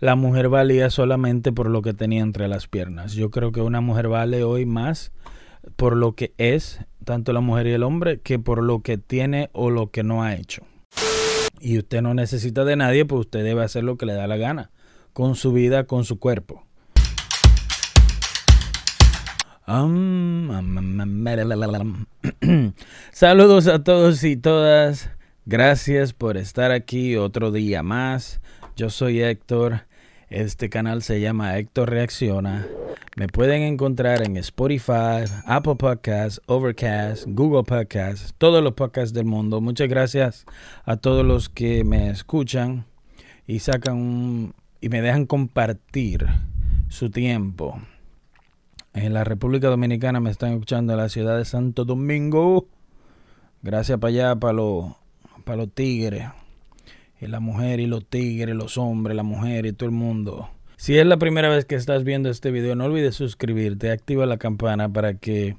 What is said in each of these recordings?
la mujer valía solamente por lo que tenía entre las piernas. Yo creo que una mujer vale hoy más por lo que es, tanto la mujer y el hombre, que por lo que tiene o lo que no ha hecho. Y usted no necesita de nadie, pues usted debe hacer lo que le da la gana, con su vida, con su cuerpo. Saludos a todos y todas. Gracias por estar aquí otro día más. Yo soy Héctor. Este canal se llama Héctor Reacciona. Me pueden encontrar en Spotify, Apple Podcasts, Overcast, Google Podcasts, todos los podcasts del mundo. Muchas gracias a todos los que me escuchan y sacan y me dejan compartir su tiempo. En la República Dominicana me están escuchando en la ciudad de Santo Domingo. Gracias para allá, para los, para los tigres y la mujer y los tigres, los hombres, la mujer y todo el mundo. Si es la primera vez que estás viendo este video, no olvides suscribirte, activa la campana para que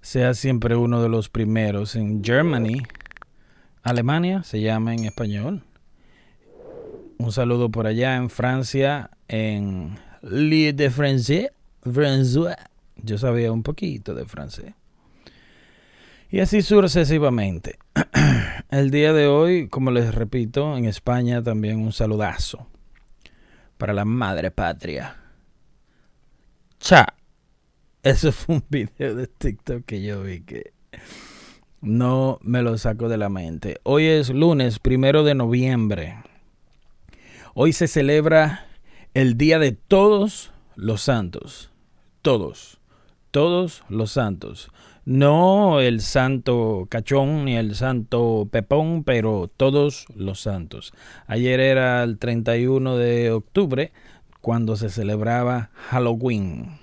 seas siempre uno de los primeros. En Germany, Alemania se llama en español. Un saludo por allá en Francia, en Lille de François. Yo sabía un poquito de francés. Y así sucesivamente. El día de hoy, como les repito, en España también un saludazo para la madre patria. Cha. Eso fue un video de TikTok que yo vi que no me lo saco de la mente. Hoy es lunes, primero de noviembre. Hoy se celebra el Día de Todos los Santos. Todos. Todos los santos. No el santo cachón ni el santo pepón, pero todos los santos. Ayer era el 31 de octubre cuando se celebraba Halloween.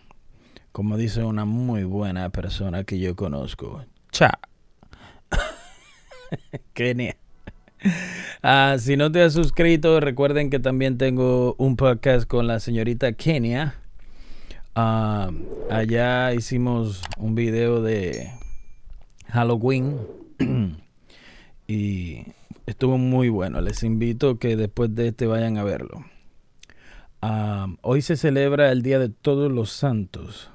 Como dice una muy buena persona que yo conozco. Cha. Kenia. Ah, si no te has suscrito, recuerden que también tengo un podcast con la señorita Kenia Ah, allá hicimos un video de Halloween y estuvo muy bueno. Les invito que después de este vayan a verlo. Ah, hoy se celebra el Día de Todos los Santos.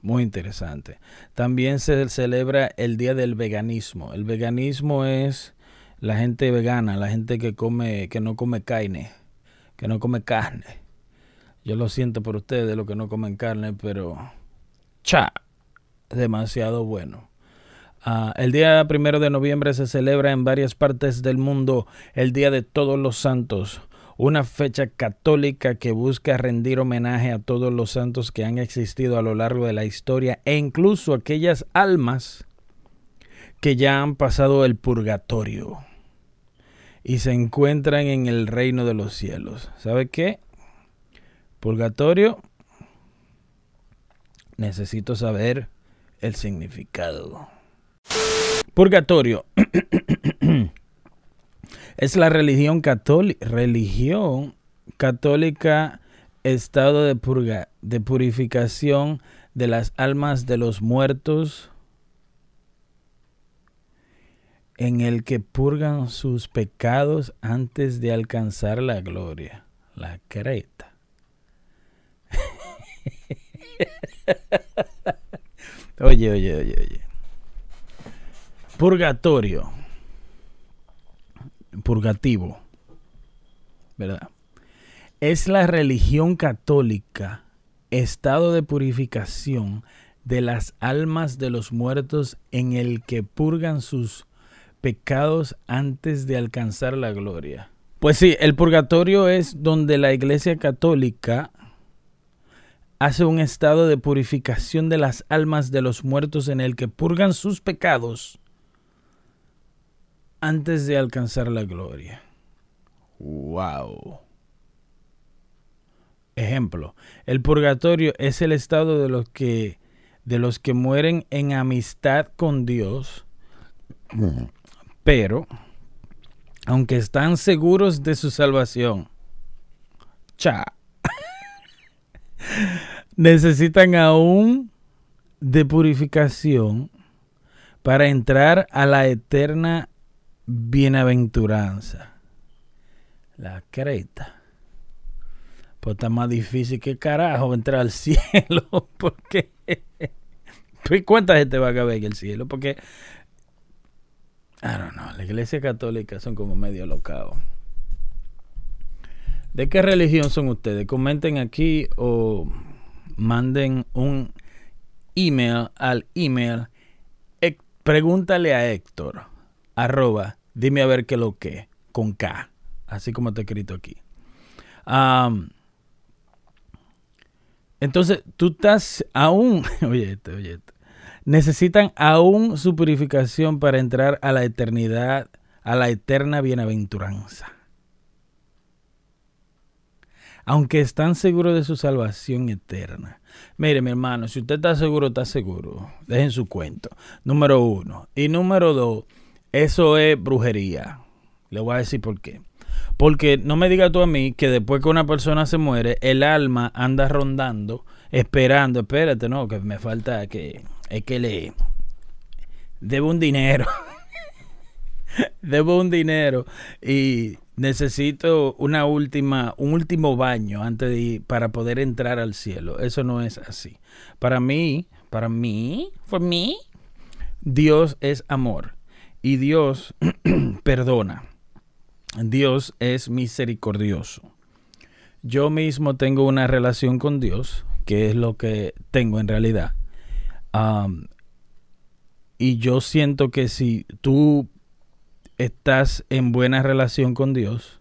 Muy interesante. También se celebra el Día del Veganismo. El veganismo es la gente vegana, la gente que come, que no come carne, que no come carne. Yo lo siento por ustedes, los que no comen carne, pero cha, demasiado bueno. Ah, el día primero de noviembre se celebra en varias partes del mundo el Día de Todos los Santos, una fecha católica que busca rendir homenaje a todos los santos que han existido a lo largo de la historia e incluso aquellas almas que ya han pasado el purgatorio y se encuentran en el reino de los cielos. ¿Sabe qué? Purgatorio. Necesito saber el significado. Purgatorio. es la religión católica, religión católica, estado de, purga, de purificación de las almas de los muertos en el que purgan sus pecados antes de alcanzar la gloria, la creta. oye, oye, oye, oye. Purgatorio. Purgativo. ¿Verdad? Es la religión católica, estado de purificación de las almas de los muertos en el que purgan sus pecados antes de alcanzar la gloria. Pues sí, el purgatorio es donde la Iglesia Católica hace un estado de purificación de las almas de los muertos en el que purgan sus pecados antes de alcanzar la gloria. Wow. Ejemplo, el purgatorio es el estado de los que de los que mueren en amistad con Dios, pero aunque están seguros de su salvación, cha necesitan aún de purificación para entrar a la eterna bienaventuranza. La creta. pues está más difícil que carajo entrar al cielo. Porque. ¿Cuánta gente va a caber en el cielo? Porque. I don't know. La iglesia católica son como medio locados. ¿De qué religión son ustedes? Comenten aquí o manden un email al email. Pregúntale a Héctor. Arroba. Dime a ver qué lo que. Con K. Así como está escrito aquí. entonces, tú estás aún. Oye, oye. Necesitan aún su purificación para entrar a la eternidad, a la eterna bienaventuranza aunque están seguros de su salvación eterna. Mire, mi hermano, si usted está seguro, está seguro. Dejen su cuento. Número uno. Y número dos, eso es brujería. Le voy a decir por qué. Porque no me digas tú a mí que después que una persona se muere, el alma anda rondando, esperando, espérate, no, que me falta que es que le debo un dinero. debo un dinero y necesito una última, un último baño antes de para poder entrar al cielo. Eso no es así. Para mí, para mí, for mí, Dios es amor y Dios perdona. Dios es misericordioso. Yo mismo tengo una relación con Dios, que es lo que tengo en realidad. y yo siento que si tú estás en buena relación con Dios,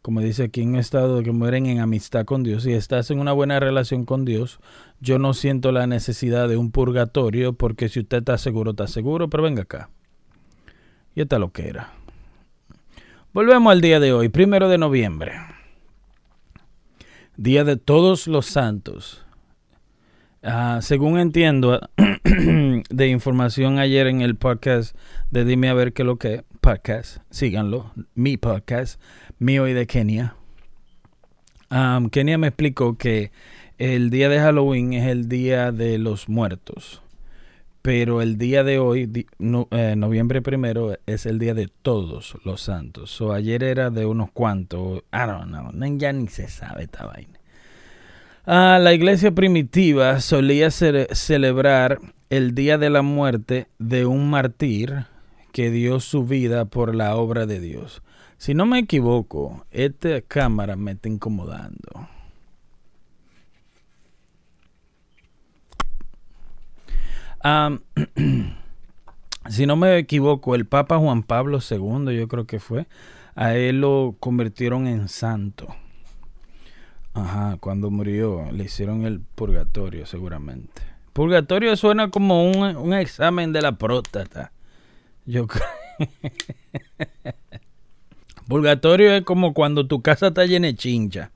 como dice aquí en un estado que mueren en amistad con Dios, si estás en una buena relación con Dios, yo no siento la necesidad de un purgatorio, porque si usted está seguro, está seguro, pero venga acá. Y esta lo que era. Volvemos al día de hoy, primero de noviembre. Día de todos los santos. Ah, según entiendo de información ayer en el podcast de Dime a ver qué lo que podcast, síganlo, mi podcast, mío y de Kenia. Kenia me explicó que el día de Halloween es el día de los muertos, pero el día de hoy, eh, noviembre primero, es el día de todos los santos. O ayer era de unos cuantos, I don't know, ya ni se sabe esta vaina. Ah, la iglesia primitiva solía celebrar el día de la muerte de un mártir que dio su vida por la obra de Dios. Si no me equivoco, esta cámara me está incomodando. si no me equivoco, el Papa Juan Pablo II, yo creo que fue, a él lo convirtieron en santo. Ajá, cuando murió, le hicieron el purgatorio seguramente. Purgatorio suena como un, un examen de la próstata. Yo creo. Purgatorio es como cuando tu casa está llena de chincha.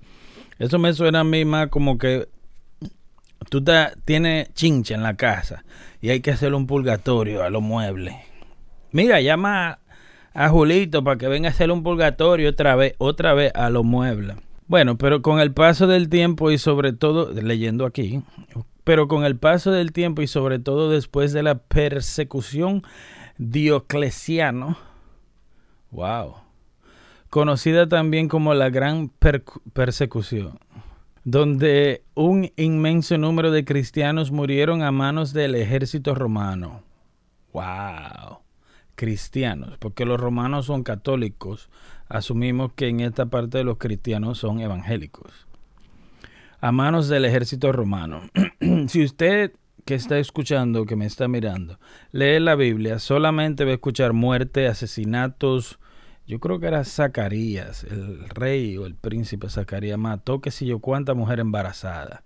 Eso me suena a mí más como que tú tienes chincha en la casa y hay que hacer un purgatorio a los muebles. Mira, llama a Julito para que venga a hacer un purgatorio otra vez, otra vez a los muebles. Bueno, pero con el paso del tiempo y sobre todo, leyendo aquí, pero con el paso del tiempo y sobre todo después de la persecución Diocleciano, wow, conocida también como la Gran Persecución, donde un inmenso número de cristianos murieron a manos del ejército romano. Wow, cristianos, porque los romanos son católicos, asumimos que en esta parte de los cristianos son evangélicos. A manos del ejército romano. si usted que está escuchando, que me está mirando, lee la Biblia, solamente va a escuchar muerte, asesinatos. Yo creo que era Zacarías, el rey o el príncipe Zacarías mató que si yo cuánta mujer embarazada.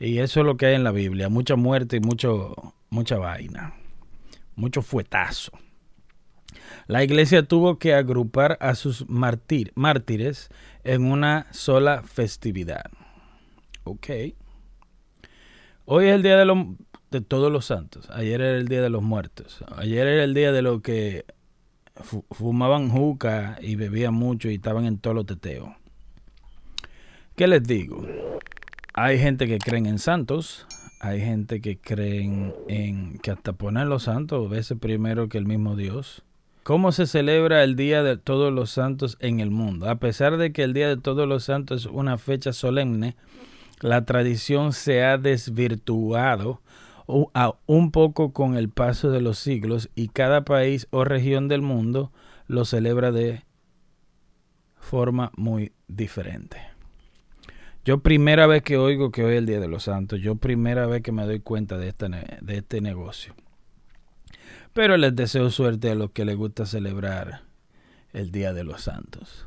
Y eso es lo que hay en la Biblia, mucha muerte y mucho, mucha vaina, mucho fuetazo. La iglesia tuvo que agrupar a sus mártires en una sola festividad. Ok. Hoy es el día de los de todos los santos. Ayer era el día de los muertos. Ayer era el día de los que fumaban juca y bebían mucho y estaban en todo lo teteo. ¿Qué les digo? Hay gente que creen en santos, hay gente que creen en que hasta poner los santos a veces primero que el mismo Dios. ¿Cómo se celebra el Día de Todos los Santos en el mundo? A pesar de que el Día de Todos los Santos es una fecha solemne, la tradición se ha desvirtuado un poco con el paso de los siglos y cada país o región del mundo lo celebra de forma muy diferente. Yo primera vez que oigo que hoy es el Día de los Santos, yo primera vez que me doy cuenta de este, de este negocio. Pero les deseo suerte a los que les gusta celebrar el Día de los Santos.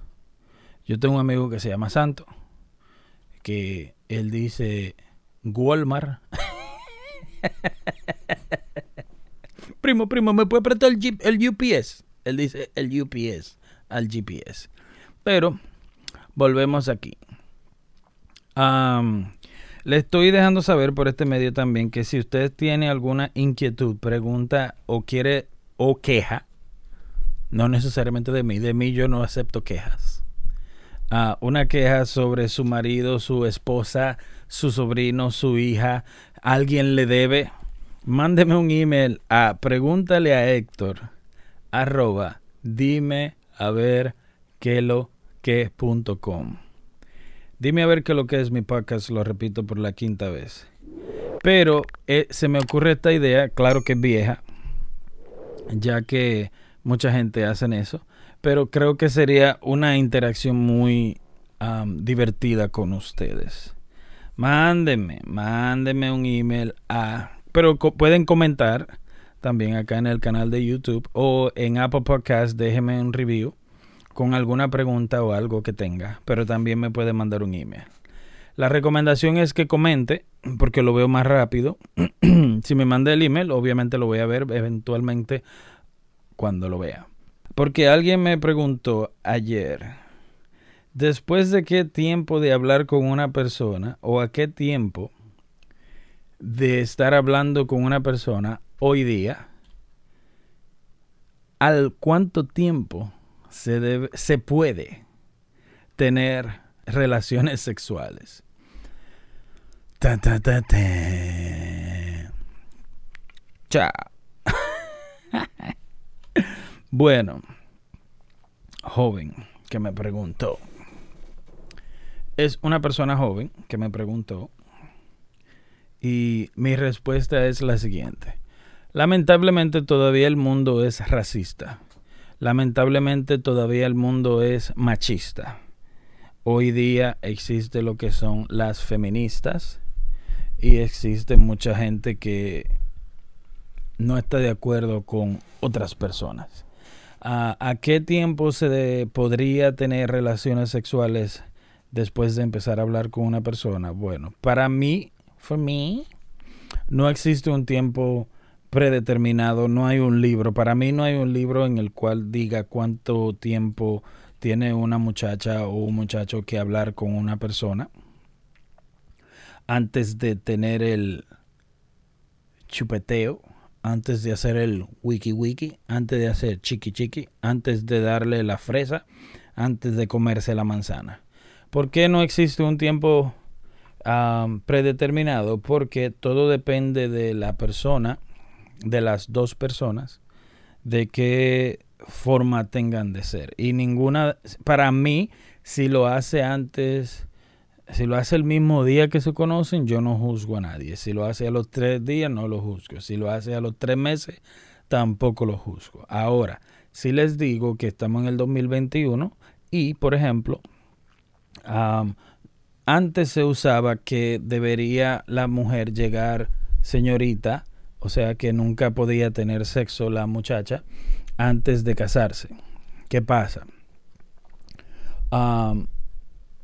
Yo tengo un amigo que se llama Santo, que él dice Walmart. primo, primo, ¿me puede prestar el, el UPS? Él dice el UPS al GPS. Pero volvemos aquí. Le estoy dejando saber por este medio también que si usted tiene alguna inquietud, pregunta o quiere o queja, no necesariamente de mí, de mí yo no acepto quejas. Ah, una queja sobre su marido, su esposa, su sobrino, su hija, alguien le debe, mándeme un email a pregúntale a Héctor arroba dime a ver qué lo que. Dime a ver qué lo que es mi podcast, lo repito por la quinta vez. Pero eh, se me ocurre esta idea, claro que es vieja, ya que mucha gente hace eso, pero creo que sería una interacción muy divertida con ustedes. Mándenme, mándenme un email a, pero pueden comentar también acá en el canal de YouTube o en Apple Podcast, déjenme un review con alguna pregunta o algo que tenga, pero también me puede mandar un email. La recomendación es que comente, porque lo veo más rápido. si me manda el email, obviamente lo voy a ver eventualmente cuando lo vea. Porque alguien me preguntó ayer, después de qué tiempo de hablar con una persona o a qué tiempo de estar hablando con una persona hoy día, al cuánto tiempo se, debe, se puede tener relaciones sexuales. Chao. bueno, joven que me preguntó. Es una persona joven que me preguntó y mi respuesta es la siguiente. Lamentablemente todavía el mundo es racista. Lamentablemente todavía el mundo es machista. Hoy día existe lo que son las feministas y existe mucha gente que no está de acuerdo con otras personas. ¿A, qué tiempo se podría tener relaciones sexuales después de empezar a hablar con una persona? Bueno, para mí, for me, no existe un tiempo predeterminado, no hay un libro. Para mí no hay un libro en el cual diga cuánto tiempo tiene una muchacha o un muchacho que hablar con una persona antes de tener el chupeteo, antes de hacer el wiki wiki, antes de hacer chiqui chiqui, antes de darle la fresa, antes de comerse la manzana. ¿Por qué no existe un tiempo ah, predeterminado? Porque todo depende de la persona de las dos personas de qué forma tengan de ser. Y ninguna, para mí, si lo hace antes, si lo hace el mismo día que se conocen, yo no juzgo a nadie. Si lo hace a los tres días, no lo juzgo. Si lo hace a los tres meses, tampoco lo juzgo. Ahora, si les digo que estamos en el 2021 y, por ejemplo, antes se usaba que debería la mujer llegar señorita o sea que nunca podía tener sexo la muchacha antes de casarse. ¿Qué pasa?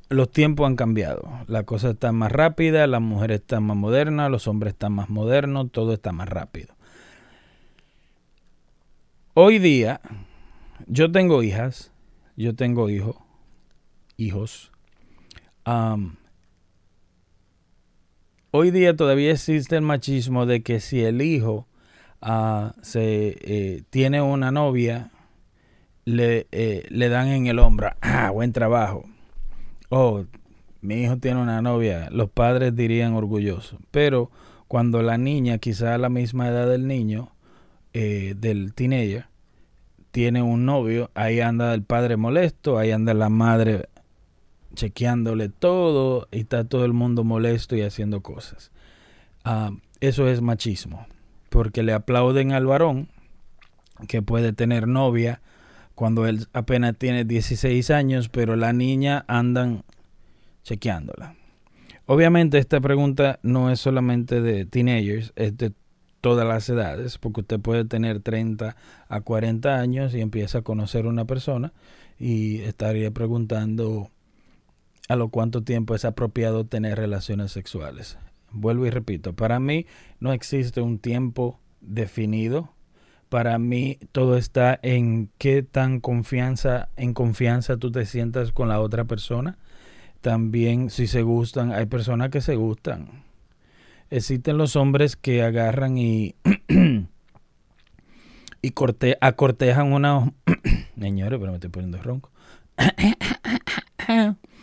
los tiempos han cambiado. La cosa está más rápida, las mujeres están más modernas, los hombres están más modernos, todo está más rápido. Hoy día, yo tengo hijas, yo tengo hijos, hijos. Hoy día todavía existe el machismo de que si el hijo ah, se, eh, tiene una novia, le, eh, le, dan en el hombro, ah, buen trabajo. Oh, mi hijo tiene una novia, los padres dirían orgulloso. Pero cuando la niña, quizá a la misma edad del niño, eh, del teenager, tiene un novio, ahí anda el padre molesto, ahí anda la madre chequeándole todo y está todo el mundo molesto y haciendo cosas. Ah, eso es machismo, porque le aplauden al varón que puede tener novia cuando él apenas tiene 16 años, pero la niña andan chequeándola. Obviamente esta pregunta no es solamente de teenagers, es de todas las edades, porque usted puede tener 30 a 40 años y empieza a conocer una persona y estaría preguntando a lo cuánto tiempo es apropiado tener relaciones sexuales. Vuelvo y repito, para mí no existe un tiempo definido. Para mí todo está en qué tan confianza, en confianza tú te sientas con la otra persona. También si se gustan, hay personas que se gustan. Existen los hombres que agarran y y corte, acortejan una señores, pero me estoy poniendo ronco.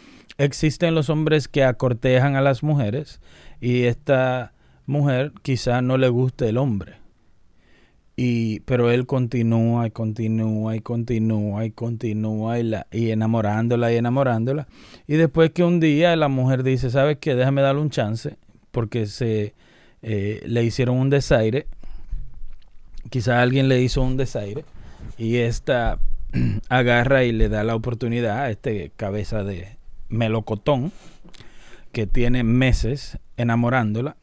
Existen los hombres que acortejan a las mujeres y esta mujer quizá no le guste el hombre. Y, pero él continúa y continúa y continúa y continúa y, la, y enamorándola y enamorándola. Y después que un día la mujer dice, ¿sabes qué? Déjame darle un chance porque se eh, le hicieron un desaire. Quizá alguien le hizo un desaire y esta agarra y le da la oportunidad a este cabeza de, melocotón que tiene meses enamorándola.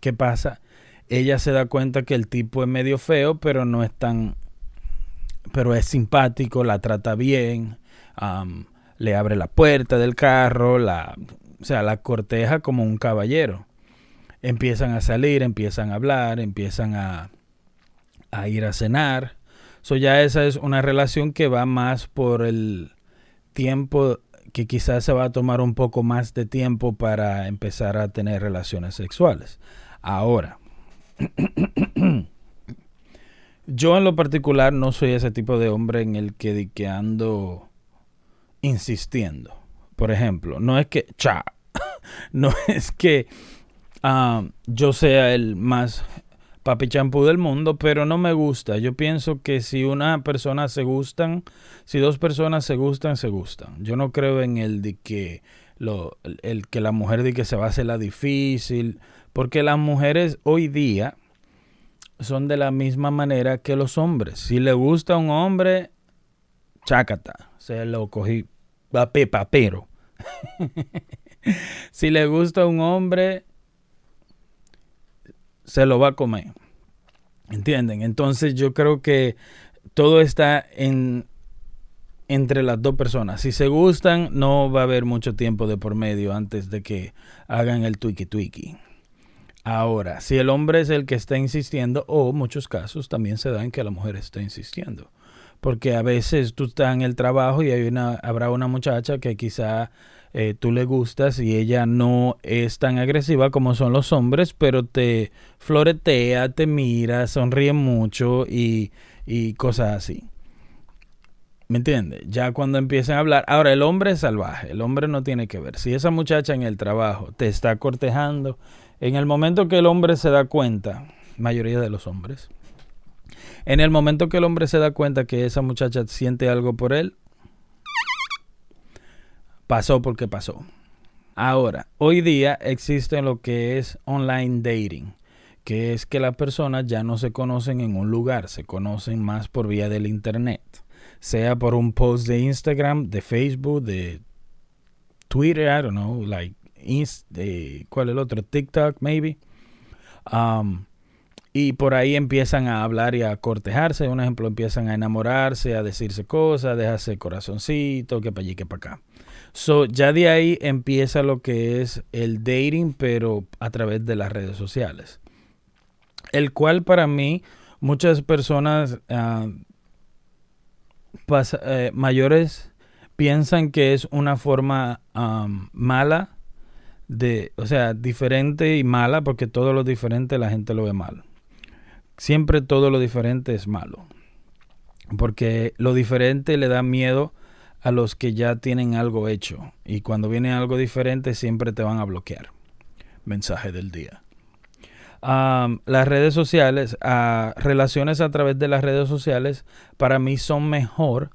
¿Qué pasa? Ella se da cuenta que el tipo es medio feo, pero no es tan... pero es simpático, la trata bien, le abre la puerta del carro, la, o sea, la corteja como un caballero. Empiezan a salir, empiezan a hablar, empiezan a, a ir a cenar. So ya esa es una relación que va más por el tiempo que quizás se va a tomar un poco más de tiempo para empezar a tener relaciones sexuales. Ahora, yo en lo particular no soy ese tipo de hombre en el que, que ando insistiendo. Por ejemplo, no es que, cha, no es que ah, yo sea el más papi champú del mundo, pero no me gusta. Yo pienso que si una persona se gustan, si dos personas se gustan, se gustan. Yo no creo en el de que lo, el, que la mujer de que se va a hacer la difícil, porque las mujeres hoy día son de la misma manera que los hombres. Si le gusta a un hombre, chácata, se lo cogí papero. si le gusta a un hombre, se lo va a comer. ¿Entienden? Entonces yo creo que todo está en entre las dos personas. Si se gustan, no va a haber mucho tiempo de por medio antes de que hagan el twiki twiki. Ahora, si el hombre es el que está insistiendo, o muchos casos también se dan que la mujer está insistiendo. Porque a veces tú estás en el trabajo y hay una, habrá una muchacha que quizá eh, tú le gustas y ella no es tan agresiva como son los hombres, pero te floretea, te mira, sonríe mucho y, y cosas así. ¿Me entiendes? Ya cuando empiezan a hablar. Ahora, el hombre es salvaje. El hombre no tiene que ver. Si esa muchacha en el trabajo te está cortejando, en el momento que el hombre se da cuenta, mayoría de los hombres, en el momento que el hombre se da cuenta que esa muchacha siente algo por él, pasó porque pasó. Ahora, hoy día existe lo que es online dating, que es que las personas ya no se conocen en un lugar, se conocen más por vía del internet, sea por un post de Instagram, de Facebook, de Twitter, I don't know, like, ¿cuál es el otro? TikTok, maybe. Um, y por ahí empiezan a hablar y a cortejarse. Un ejemplo, empiezan a enamorarse, a decirse cosas, dejarse corazoncito, que para allí, que para acá. So, ya de ahí empieza lo que es el dating, pero a través de las redes sociales. El cual para mí, muchas personas ah, eh, mayores piensan que es una forma mala de, o sea, diferente y mala, porque todo lo diferente la gente lo ve mal. Siempre todo lo diferente es malo. Porque lo diferente le da miedo a los que ya tienen algo hecho y cuando viene algo diferente siempre te van a bloquear. Mensaje del día. las redes sociales, a relaciones a través de las redes sociales, para mí son mejor,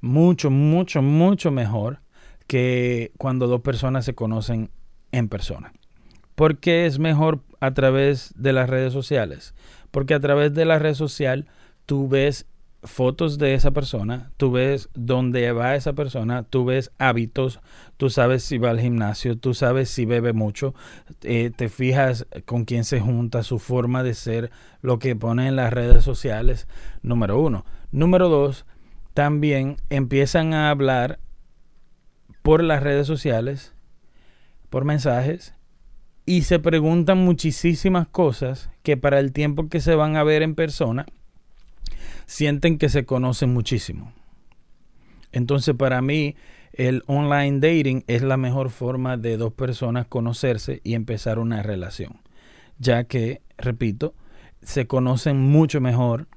mucho, mucho, mucho mejor que cuando dos personas se conocen en persona. ¿Por qué es mejor a través de las redes sociales? Porque a través de la red social tú ves fotos de esa persona, tú ves dónde va esa persona, tú ves hábitos, tú sabes si va al gimnasio, tú sabes si bebe mucho, eh, te fijas con quién se junta, su forma de ser, lo que pone en las redes sociales, número uno. Número dos, también empiezan a hablar por las redes sociales, por mensajes, y se preguntan muchísimas cosas que para el tiempo que se van a ver en persona, sienten que se conocen muchísimo. Entonces para mí el online dating es la mejor forma de dos personas conocerse y empezar una relación, ya que, repito, se conocen mucho mejor.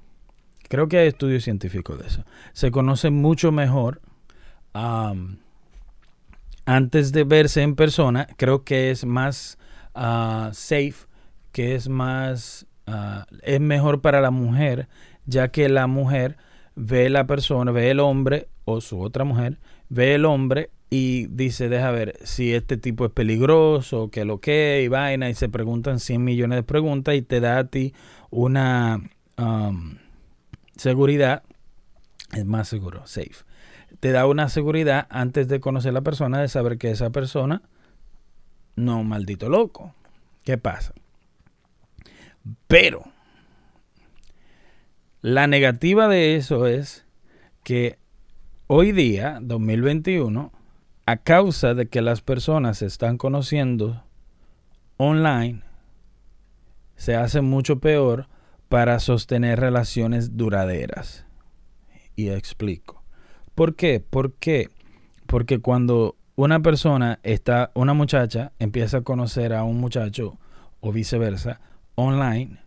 Creo que hay estudios científicos de eso. Se conocen mucho mejor antes de verse en persona. Creo que es más ah, safe, que es más, ah, es mejor para la mujer ya que la mujer ve la persona, ve el hombre o su otra mujer, ve el hombre y dice, deja ver si este tipo es peligroso, que lo que y vaina, y se preguntan 100 millones de preguntas y te da a ti una um, seguridad, es más seguro, safe. Te da una seguridad antes de conocer a la persona, de saber que esa persona no maldito loco. ¿Qué pasa? Pero la negativa de eso es que hoy día, 2021, a causa de que las personas se están conociendo online, se hace mucho peor para sostener relaciones duraderas. Y explico. ¿Por qué? ¿Por qué? Porque cuando una persona está, una muchacha empieza a conocer a un muchacho o viceversa online,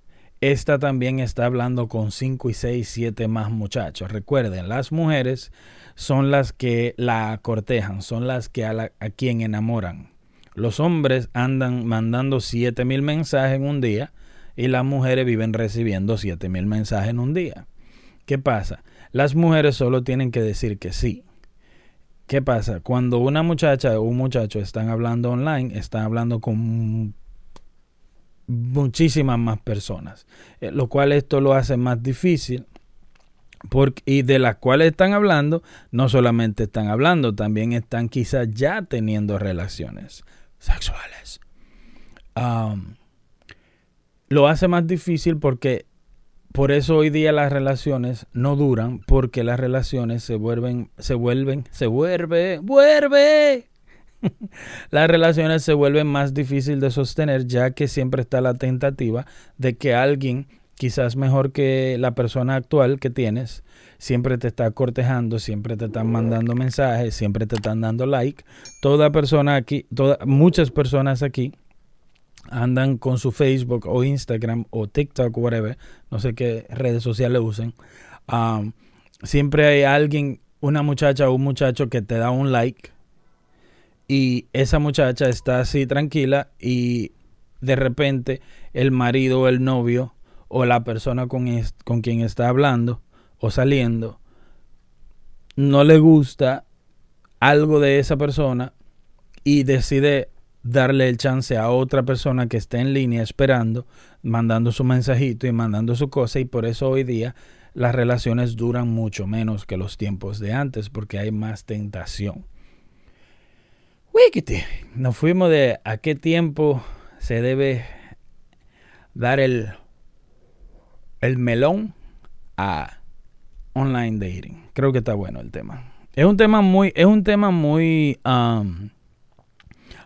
esta también está hablando con 5 y 6, 7 más muchachos. Recuerden, las mujeres son las que la cortejan, son las que a, quien enamoran. Los hombres andan mandando 7 mil mensajes en un día y las mujeres viven recibiendo 7 mil mensajes en un día. ¿Qué pasa? Las mujeres solo tienen que decir que sí. ¿Qué pasa? Cuando una muchacha o un muchacho están hablando online, están hablando con muchísimas más personas, eh, lo cual esto lo hace más difícil. Porque, y de las cuales están hablando, no solamente están hablando, también están quizás ya teniendo relaciones sexuales. lo hace más difícil porque por eso hoy día las relaciones no duran, porque las relaciones se vuelven, se vuelven, se vuelve, vuelve las relaciones se vuelven más difíciles de sostener ya que siempre está la tentativa de que alguien quizás mejor que la persona actual que tienes, siempre te está cortejando, siempre te están mandando mensajes, siempre te están dando like. Toda persona aquí, toda, muchas personas aquí andan con su Facebook o Instagram o TikTok whatever, no sé qué redes sociales usen. Um, siempre hay alguien, una muchacha o un muchacho que te da un like y esa muchacha está así tranquila y de repente el marido o el novio o la persona con, con quien está hablando o saliendo no le gusta algo de esa persona y decide darle el chance a otra persona que esté en línea esperando, mandando su mensajito y mandando su cosa y por eso hoy día las relaciones duran mucho menos que los tiempos de antes porque hay más tentación. Wikiti. Nos fuimos de a qué tiempo se debe dar el, el melón a online dating. Creo que está bueno el tema. Es un tema muy, es un tema muy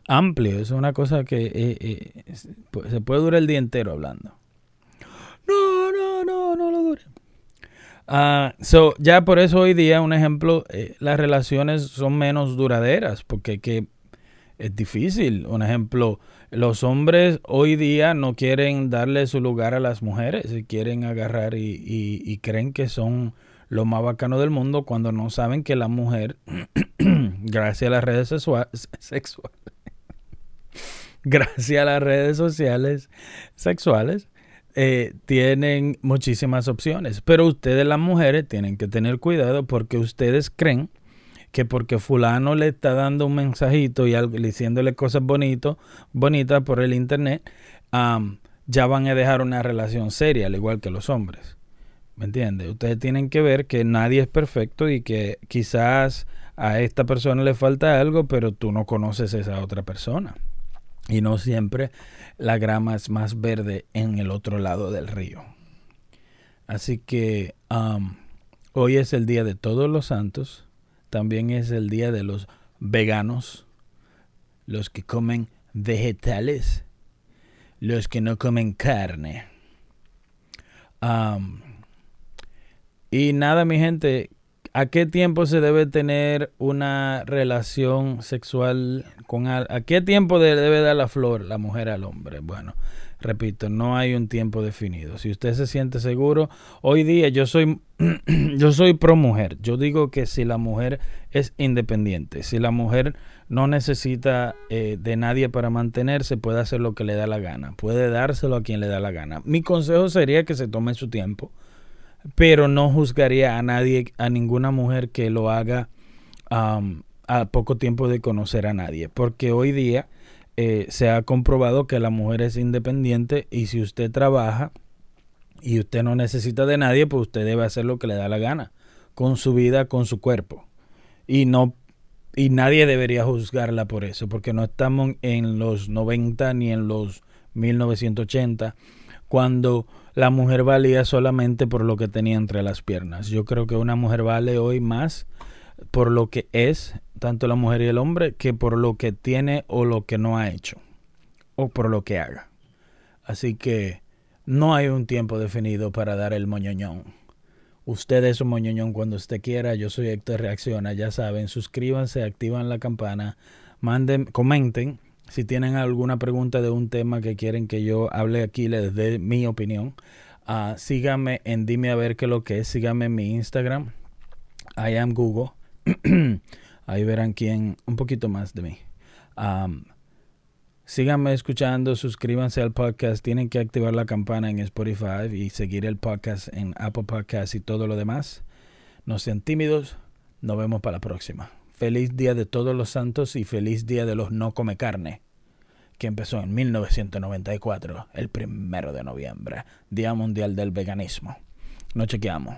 amplio. Es una cosa que eh, eh, se puede durar el día entero hablando. No, no, no, no lo dure. Uh, so, ya por eso hoy día, un ejemplo, eh, las relaciones son menos duraderas, porque que es difícil. Un ejemplo, los hombres hoy día no quieren darle su lugar a las mujeres y quieren agarrar y, creen que son lo más bacano del mundo cuando no saben que la mujer, gracias a las redes sexuales, gracias a las redes sociales sexuales, eh, tienen muchísimas opciones. Pero ustedes las mujeres tienen que tener cuidado porque ustedes creen que porque fulano le está dando un mensajito y algo, diciéndole cosas bonitas por el internet, ya van a dejar una relación seria, al igual que los hombres. ¿Me entiendes? Ustedes tienen que ver que nadie es perfecto y que quizás a esta persona le falta algo, pero tú no conoces a esa otra persona. Y no siempre la grama es más verde en el otro lado del río. Así que hoy es el día de todos los santos. También es el día de los veganos, los que comen vegetales, los que no comen carne. y nada, mi gente, ¿a qué tiempo se debe tener una relación sexual con ¿A qué tiempo debe dar la flor la mujer al hombre? Bueno, repito, no hay un tiempo definido. Si usted se siente seguro, hoy día yo soy yo soy pro mujer. Yo digo que si la mujer es independiente, si la mujer no necesita eh, de nadie para mantenerse, puede hacer lo que le da la gana, puede dárselo a quien le da la gana. Mi consejo sería que se tome su tiempo, pero no juzgaría a nadie, a ninguna mujer que lo haga a poco tiempo de conocer a nadie, porque hoy día eh, se ha comprobado que la mujer es independiente y si usted trabaja y usted no necesita de nadie, pues usted debe hacer lo que le da la gana con su vida, con su cuerpo. Y no y nadie debería juzgarla por eso, porque no estamos en los 90 ni en los 1980 cuando la mujer valía solamente por lo que tenía entre las piernas. Yo creo que una mujer vale hoy más por lo que es tanto la mujer y el hombre que por lo que tiene o lo que no ha hecho o por lo que haga. Así que no hay un tiempo definido para dar el moñoñón. Usted es un moñoñón cuando usted quiera. Yo soy Héctor Reacciona. Ya saben, suscríbanse, activan la campana, manden, comenten. Si tienen alguna pregunta de un tema que quieren que yo hable aquí, les dé mi opinión. Uh, síganme en Dime a ver qué lo que es. Síganme en mi Instagram. I am Google. Ahí verán quién, un poquito más de mí. síganme escuchando, suscríbanse al podcast, tienen que activar la campana en Spotify y seguir el podcast en Apple Podcast y todo lo demás. No sean tímidos, nos vemos para la próxima. Feliz Día de Todos los Santos y feliz Día de los No Come Carne, que empezó en 1994, el primero de noviembre, Día Mundial del Veganismo. Nos chequeamos.